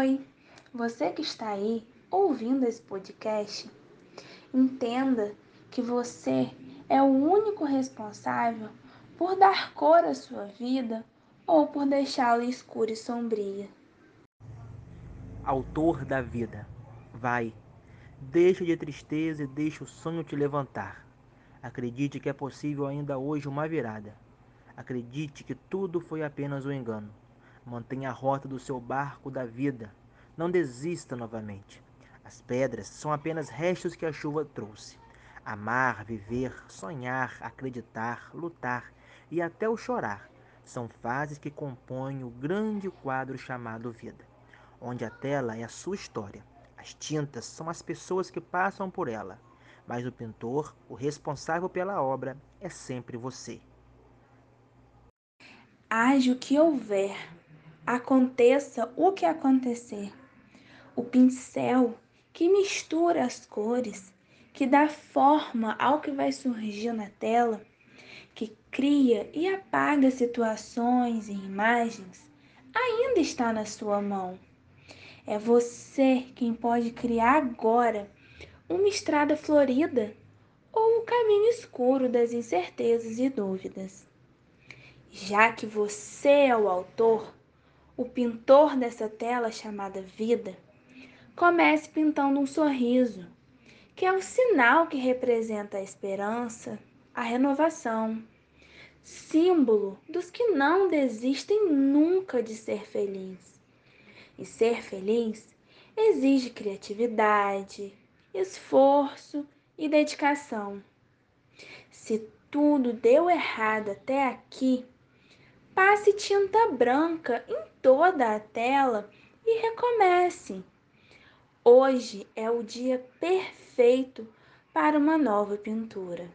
Oi, você que está aí ouvindo esse podcast, entenda que você é o único responsável por dar cor à sua vida ou por deixá-la escura e sombria. Autor da vida, vai, deixa de tristeza e deixa o sonho te levantar. Acredite que é possível ainda hoje uma virada. Acredite que tudo foi apenas um engano. Mantenha a rota do seu barco da vida. Não desista novamente. As pedras são apenas restos que a chuva trouxe. Amar, viver, sonhar, acreditar, lutar e até o chorar são fases que compõem o grande quadro chamado vida, onde a tela é a sua história. As tintas são as pessoas que passam por ela, mas o pintor, o responsável pela obra, é sempre você. Haja o que houver, aconteça o que acontecer. O pincel que mistura as cores, que dá forma ao que vai surgir na tela, que cria e apaga situações e imagens, ainda está na sua mão. É você quem pode criar agora uma estrada florida ou o caminho escuro das incertezas e dúvidas. Já que você é o autor, o pintor dessa tela chamada vida, comece pintando um sorriso, que é o sinal que representa a esperança, a renovação, símbolo dos que não desistem nunca de ser feliz. E ser feliz exige criatividade, esforço e dedicação. Se tudo deu errado até aqui, passe tinta branca em toda a tela e recomece. Hoje é o dia perfeito para uma nova pintura.